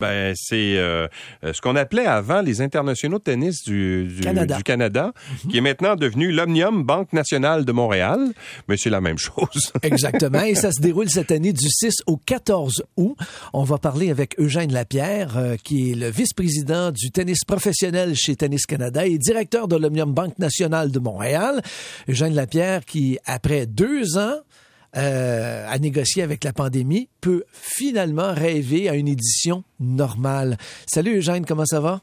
Ben, c'est euh, ce qu'on appelait avant les internationaux de tennis du, du Canada, mhm. qui est maintenant devenu l'Omnium Banque nationale de Montréal, mais c'est la même chose. Exactement, et ça se déroule cette année du 6 au 14 août. On va parler avec Eugène Lapierre, euh, qui est le vice-président du tennis professionnel chez Tennis Canada et directeur de l'Omnium Banque nationale de Montréal. Eugène Lapierre qui, après deux ans, euh, à négocier avec la pandémie peut finalement rêver à une édition normale. Salut Eugène, comment ça va?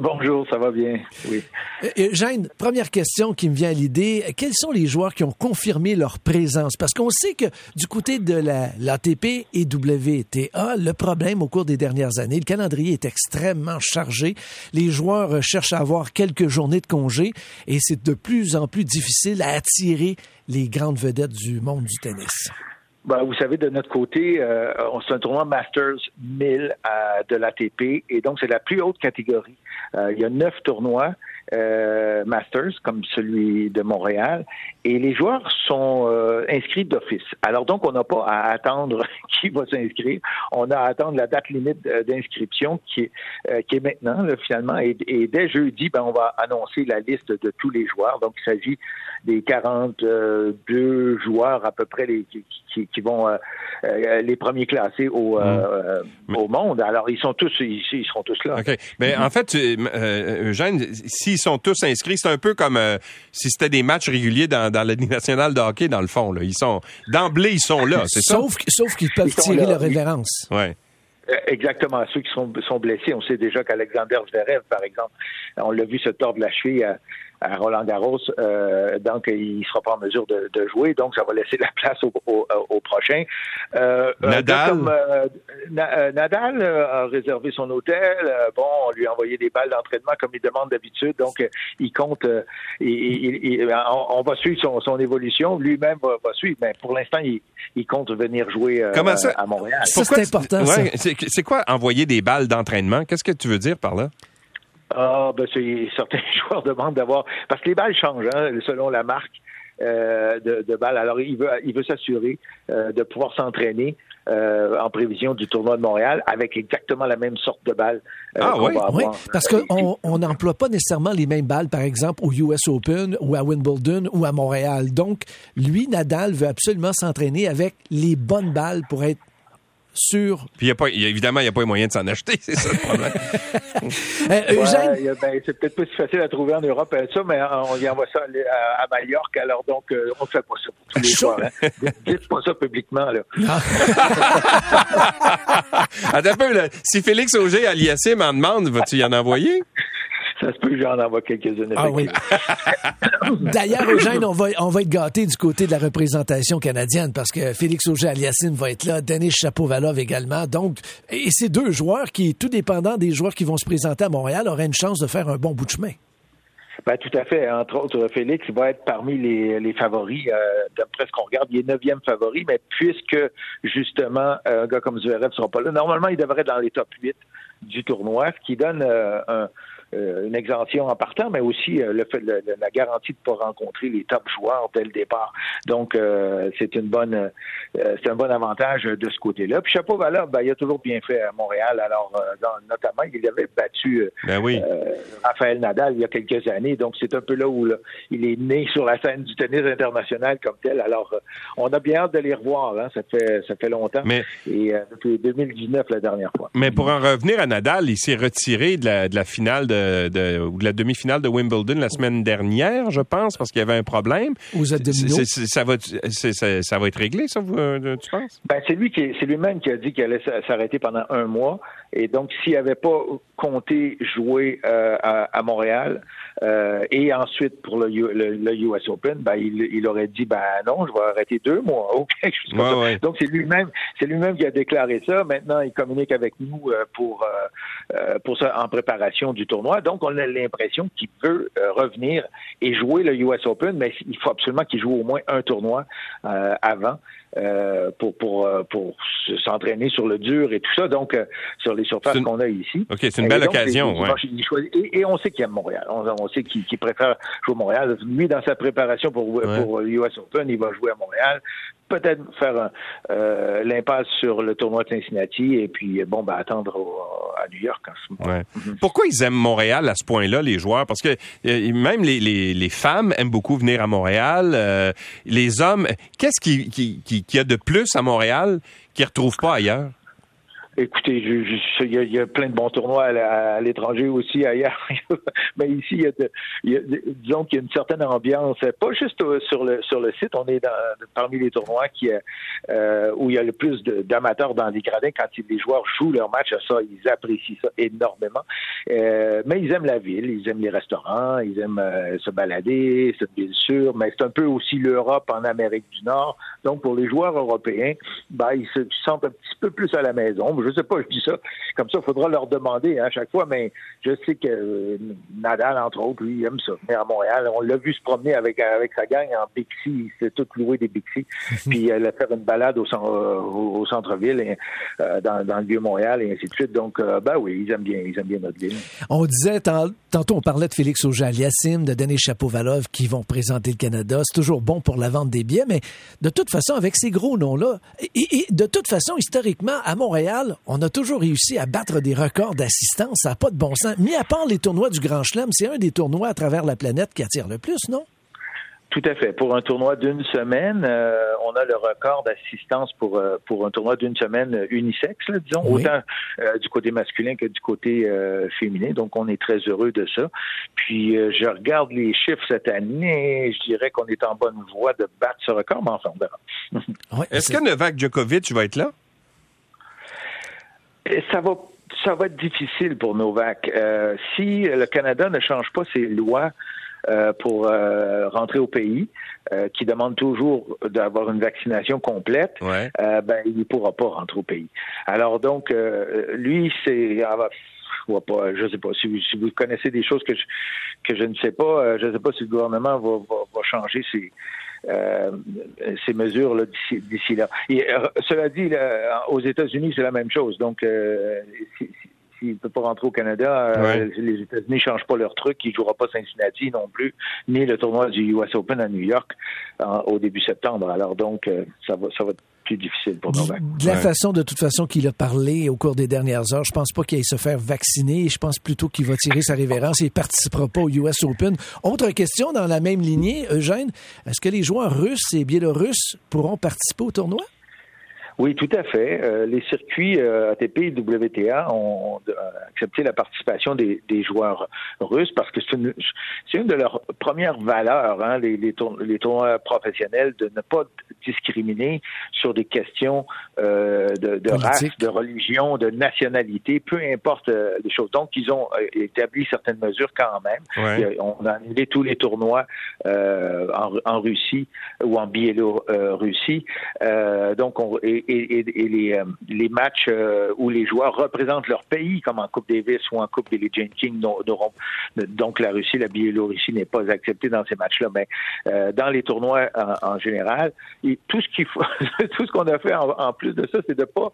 Bonjour, ça va bien, oui. Euh, Eugène, première question qui me vient à l'idée, quels sont les joueurs qui ont confirmé leur présence? Parce qu'on sait que du côté de l'ATP et WTA, le problème au cours des dernières années, le calendrier est extrêmement chargé. Les joueurs cherchent à avoir quelques journées de congé et c'est de plus en plus difficile à attirer les grandes vedettes du monde du tennis. Ben, vous savez, de notre côté, euh, c'est un tournoi Masters 1000 euh, de l'ATP et donc c'est la plus haute catégorie. Euh, il y a neuf tournois euh, Masters comme celui de Montréal et les joueurs sont euh, inscrits d'office. Alors donc on n'a pas à attendre qui va s'inscrire, on a à attendre la date limite d'inscription qui est qui est maintenant finalement et, dès jeudi ben on va annoncer la liste de tous les joueurs. Donc il s'agit des 42 joueurs à peu près les, qui, qui, vont les premiers classés au mmh. au monde. Alors ils sont tous ils, ils seront tous là. OK. Mais en fait Eugène, si ils sont tous inscrits. C'est un peu comme euh, si c'était des matchs réguliers dans, dans la Ligue nationale de hockey, dans le fond. Là. Ils sont d'emblée, ils sont là, c'est ça? Sauf qu'ils peuvent tirer leur révérence. Ouais. Euh, exactement. Ceux qui sont, sont blessés, on sait déjà qu'Alexander Zverev, par exemple, on l'a vu se tordre la cheville à, à Roland Garros, euh, donc il sera pas en mesure de, de, jouer, donc ça va laisser la place au, au, au prochain. Euh, Nadal, comme, euh, Nadal a réservé son hôtel. bon, on lui a envoyé des balles d'entraînement comme il demande d'habitude, donc il compte. Il, il, on, va suivre son, son évolution. Lui-même va, va, suivre, mais pour l'instant, il, il, compte venir jouer à Montréal. c'est important. Ouais, c'est quoi envoyer des balles d'entraînement? Qu'est-ce que tu veux dire par là? Ah, ben c'est certains joueurs demandent d'avoir parce que les balles changent hein, selon la marque. Euh, de, de balles. Alors, il veut, il veut s'assurer euh, de pouvoir s'entraîner euh, en prévision du tournoi de Montréal avec exactement la même sorte de balles. ah oui, oui, parce qu'on n'emploie pas nécessairement les mêmes balles, par exemple, au US Open ou à Wimbledon ou à Montréal. Donc, lui, Nadal veut absolument s'entraîner avec les bonnes balles pour être sur. Puis y a pas, évidemment, il n'y a pas les moyens de s'en acheter, c'est ça le problème. euh, ben, c'est peut-être pas si facile à trouver en Europe, euh, ça, mais on y envoie ça à, à Mallorca, alors donc euh, on ne fait pas ça pour tous les soirs. Hein. Dites pas ça publiquement. Là. Attends un peu, là. si Félix Auger à l'IAC m'en demande, vas-tu y en envoyer? Ça se peut que j'en envoie quelques-unes. Ah oui. D'ailleurs, Eugène, on va, on va être gâtés du côté de la représentation canadienne parce que Félix Auger-Aliassine va être là, Denis Chapovalov également. Donc, et ces deux joueurs qui, tout dépendant des joueurs qui vont se présenter à Montréal, auraient une chance de faire un bon bout de chemin. Ben, tout à fait. Entre autres, Félix va être parmi les, les favoris. Euh, D'après ce qu'on regarde, il est neuvième favori, mais puisque, justement, un gars comme Zverev ne sera pas là, normalement, il devrait être dans les top 8 du tournoi, ce qui donne euh, un, euh, une exemption en partant, mais aussi euh, le fait de la garantie de ne pas rencontrer les top joueurs dès le départ. Donc, euh, c'est une bonne, c'est un bon avantage de ce côté-là. Puis Chapeau Valov, ben, il a toujours bien fait à Montréal. Alors, notamment, il avait battu ben oui. Raphaël Nadal il y a quelques années. Donc, c'est un peu là où il est né sur la scène du tennis international comme tel. Alors, on a bien hâte de les revoir. Hein. Ça fait ça fait longtemps. Mais, Et depuis 2019 la dernière fois. Mais pour en revenir à Nadal, il s'est retiré de la, de la finale de de, ou de la demi-finale de Wimbledon la semaine dernière, je pense, parce qu'il y avait un problème. Vous êtes Ça va, ça va être réglé, ça, euh, tu penses? Ben, c'est lui qui, c'est lui-même qui a dit qu'il allait s'arrêter pendant un mois. Et donc, s'il n'avait pas compté jouer euh, à, Montréal euh, et ensuite pour le, US Open, ben, il, aurait dit ben non, je vais arrêter deux mois ou quelque chose comme ça. Donc, c'est lui-même, c'est lui-même qui a déclaré ça. Maintenant, il communique avec nous pour pour ça en préparation du tournoi. Donc, on a l'impression qu'il veut revenir et jouer le US Open, mais il faut absolument qu'il joue au moins un tournoi avant. Euh, pour pour euh, pour s'entraîner sur le dur et tout ça. Donc euh, sur les surfaces qu'on a ici. Ok, c'est une belle occasion. et, on sait qu'il aime Montréal. On, sait qu'il préfère jouer à Montréal. Lui, dans sa préparation pour pour l'US Open, il va jouer à Montréal peut-être faire euh, l'impasse sur le tournoi de Cincinnati et puis bon ben attendre à New York en ce moment. Pourquoi ils aiment Montréal à ce point-là les joueurs? Parce que euh, même les, les, les, femmes aiment beaucoup venir à Montréal. Euh, les hommes, qu'est-ce qui, qui, qui, qui, a de plus à Montréal qu'ils retrouvent pas ailleurs Écoutez, il y, a plein de bons tournois à, l'étranger aussi, ailleurs. Mais ici, il y a, de, disons qu'il y a une certaine ambiance, pas juste sur le sur le site. On est dans, parmi les tournois qui euh, où il y a le plus d'amateurs dans les gradins quand les joueurs jouent leur match. Ça, ils apprécient ça énormément. Euh, mais ils aiment la ville, ils aiment les restaurants, ils aiment euh, se balader, c'est bien sûr. Mais c'est un peu aussi l'Europe en Amérique du Nord. Donc pour les joueurs européens, ben, ils se sentent un petit peu plus à la maison sais pas, je dis ça. Comme ça, il faudra leur demander hein, à chaque fois, mais je sais que euh, Nadal, entre autres, lui, il aime ça. Mais à Montréal, on l'a vu se promener avec, avec sa gang en Bixi. Il s'est tout loué des Bixi. puis elle a fait une balade au, euh, au centre-ville, euh, dans, dans, le Vieux-Montréal et ainsi de suite. Donc, ben oui, ils aiment bien, ils aiment bien notre ville. On disait, tantôt, on parlait de Félix Auger-Aliassime, de Denis Chapovalov qui vont présenter le Canada. C'est toujours bon pour la vente des billets, mais de toute façon, avec ces gros noms-là, et de toute façon, historiquement, à Montréal, on a toujours réussi à battre des records d'assistance. Ça n'a pas de bon sens. Mis à part les tournois du Grand Chelem, c'est un des tournois à travers la planète qui attire le plus, non? Tout à fait. Pour un tournoi d'une semaine, euh, on a le record d'assistance pour euh, pour un tournoi d'une semaine unisexe, disons, autant euh, du côté masculin que du côté féminin. Donc, on est très heureux de ça. Puis, je regarde les chiffres cette année, je dirais qu'on est en bonne voie de battre ce record, mais enfin, on verra. Est-ce que Novak Djokovic va être là? Ça va ça va être difficile pour Novak. Euh, si le Canada ne change pas ses lois euh, pour euh, rentrer au pays, qui demande toujours d'avoir une vaccination complète, ben il ne pourra pas rentrer au pays. Alors donc, lui, c'est ah, je pas, je sais pas si vous, si vous connaissez des choses que je, que je ne sais pas, je ne sais pas si le gouvernement va, va, va changer ses, euh, ces mesures là d'ici là. Euh, cela dit, aux États-Unis, c'est la même chose. Donc, euh, s'il ne peut pas rentrer au Canada, les États-Unis ne changent pas leur truc. Il ne jouera pas Cincinnati non plus, ni le tournoi du US Open à New York au début septembre. Alors donc, ça va, ça va difficile pour Novak. De la façon, de toute façon, qu'il a parlé au cours des dernières heures, je pense pas qu'il aille se faire vacciner. Je pense plutôt qu'il va tirer sa révérence et il participera pas au US Open. Autre question dans la même lignée, Eugène, est-ce que les joueurs russes et biélorusses pourront participer au tournoi? Oui, tout à fait. Euh, les circuits euh, ATP et WTA ont euh, accepté la participation des, joueurs russes parce que c'est une, une, de leurs premières valeurs, hein, les, les, tournois professionnels, de ne pas discriminer sur des questions de, race, de religion, de nationalité, peu importe les choses. Donc, ils ont établi certaines mesures quand même. On a annulé tous les tournois en, en, Russie ou en Biélorussie. donc, on, et, et, les, euh, les, matchs euh, où les joueurs représentent leur pays, comme en Coupe Davis ou en Coupe Billie Jean King, donc la Russie, la Biélorussie n'est pas acceptée dans ces matchs-là. Mais euh, dans les tournois en, général, et tout ce qu'il faut, tout ce qu'on a fait en, plus de ça, c'est de pas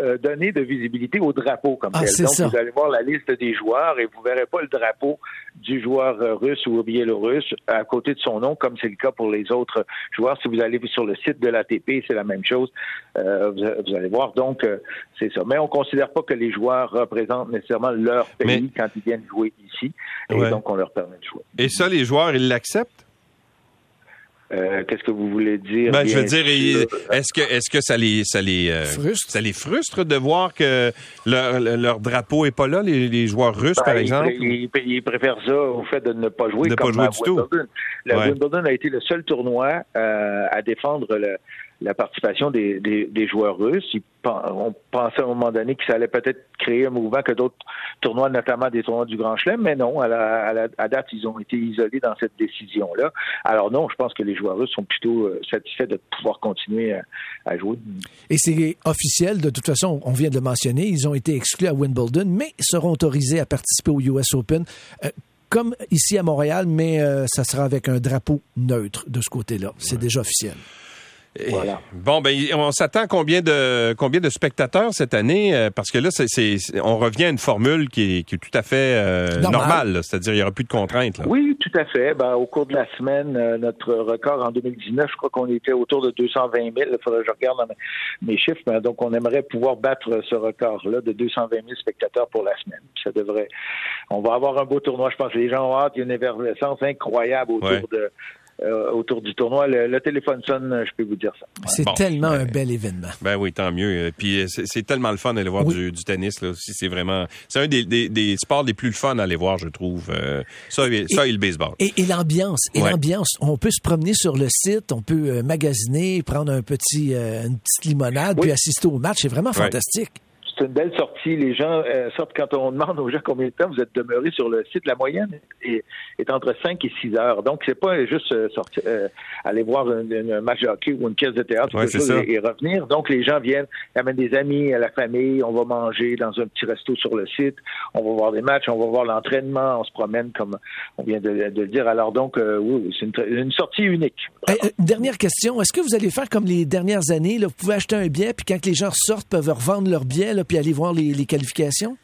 euh, donner de visibilité au drapeau comme ah, tel. Donc, vous allez voir la liste des joueurs et vous verrez pas le drapeau du joueur euh, russe ou biélorusse à côté de son nom, comme c'est le cas pour les autres joueurs. Si vous allez sur le site de l'ATP, c'est la même chose. Euh, vous, allez voir. Donc, c'est ça. Mais on considère pas que les joueurs représentent nécessairement leur pays quand ils viennent jouer ici. Et donc, on leur permet de jouer. Et ça, les joueurs, ils l'acceptent? Euh, qu'est-ce que vous voulez dire? Ben, Je veux dire, est-ce que est-ce que ça les ça les euh, frustre. ça les frustre de voir que leur, leur drapeau est pas là, les, joueurs russes par ben, exemple? ils, préfèrent ça au fait de ne pas jouer. De comme pas jouer du tout. Le Wimbledon a été le seul tournoi euh, à défendre le la participation des, des, joueurs russes. on pensait à un moment donné que ça allait peut-être créer un mouvement que d'autres tournois, notamment des tournois du Grand Chelem, mais non, à, la, à, date, ils ont été isolés dans cette décision-là. Alors non, je pense que les joueurs russes sont plutôt euh, satisfaits de pouvoir continuer à, jouer. Et c'est officiel, de toute façon, on vient de le mentionner, ils ont été exclus à Wimbledon, mais seront autorisés à participer au US Open. Euh, comme ici à Montréal, mais euh, ça sera avec un drapeau neutre de ce côté-là. C'est déjà officiel. Voilà. Bon, ben, on s'attend combien de combien de spectateurs cette année euh, Parce que là, c'est, on revient à une formule qui est, qui est tout à fait euh, normale, c'est-à-dire il y aura plus de contraintes. Là. Oui, tout à fait. Ben, au cours de la semaine, euh, notre record en 2019, je crois qu'on était autour de 220 000. Il faudrait que je regarde mes chiffres. Mais donc, on aimerait pouvoir battre ce record-là de 220 000 spectateurs pour la semaine. Ça devrait. On va avoir un beau tournoi. Je pense que les gens ont hâte. Il y a une effervescence incroyable autour de euh, autour du tournoi. Le, téléphone sonne, je peux vous dire ça. C'est tellement un bel événement. Ben oui, tant mieux. Puis euh, c'est tellement le fun d'aller voir du, tennis. C'est vraiment, c'est un des, sports les plus fun à aller voir, je trouve. Euh, ça, et, ça et le baseball. Et, l'ambiance, et l'ambiance. On peut se promener sur le site, on peut magasiner, prendre un petit, une petite limonade, puis assister au match. C'est vraiment fantastique c'est une belle sortie. Les gens euh, sortent quand on demande aux gens combien de temps vous êtes demeurés sur le site. La moyenne est, est entre 5 et 6 heures. Donc, c'est pas juste euh, sortir, euh, aller voir un, match de hockey ou une pièce de théâtre et, revenir. Donc, les gens viennent, amènent des amis, à la famille. On va manger dans un petit resto sur le site. On va voir des matchs. On va voir l'entraînement. On se promène comme on vient de, le dire. Alors, donc, oui, c'est une, sortie unique. dernière question. Est-ce que vous allez faire comme les dernières années? Là, vous pouvez acheter un billet, puis quand les gens sortent, peuvent revendre leur billet puis aller voir les, qualifications?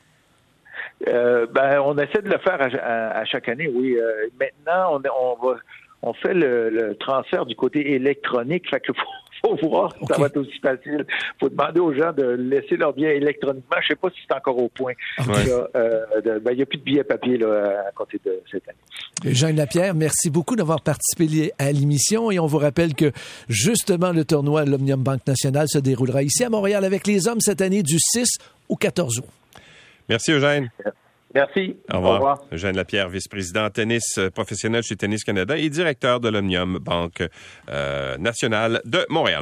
Euh, ben, on essaie de le faire à, chaque année, oui. Euh, maintenant, on, on fait le, transfert du côté électronique. Fait que faut, voir si ça va être aussi facile. faut demander aux gens de laisser leur billet électroniquement. Je sais pas si c'est encore au point. Euh, ben, il n'y a plus de billets papier là, à côté de cette année. Jean Lapierre, merci beaucoup d'avoir participé à l'émission et on vous rappelle que justement le tournoi de l'Omnium Banque Nationale se déroulera ici à Montréal avec les hommes cette année du 6 au 14 août. Merci Eugène. Merci. Au revoir. Eugène Lapierre, vice-président tennis professionnel chez Tennis Canada et directeur de l'Omnium Banque euh, nationale de Montréal.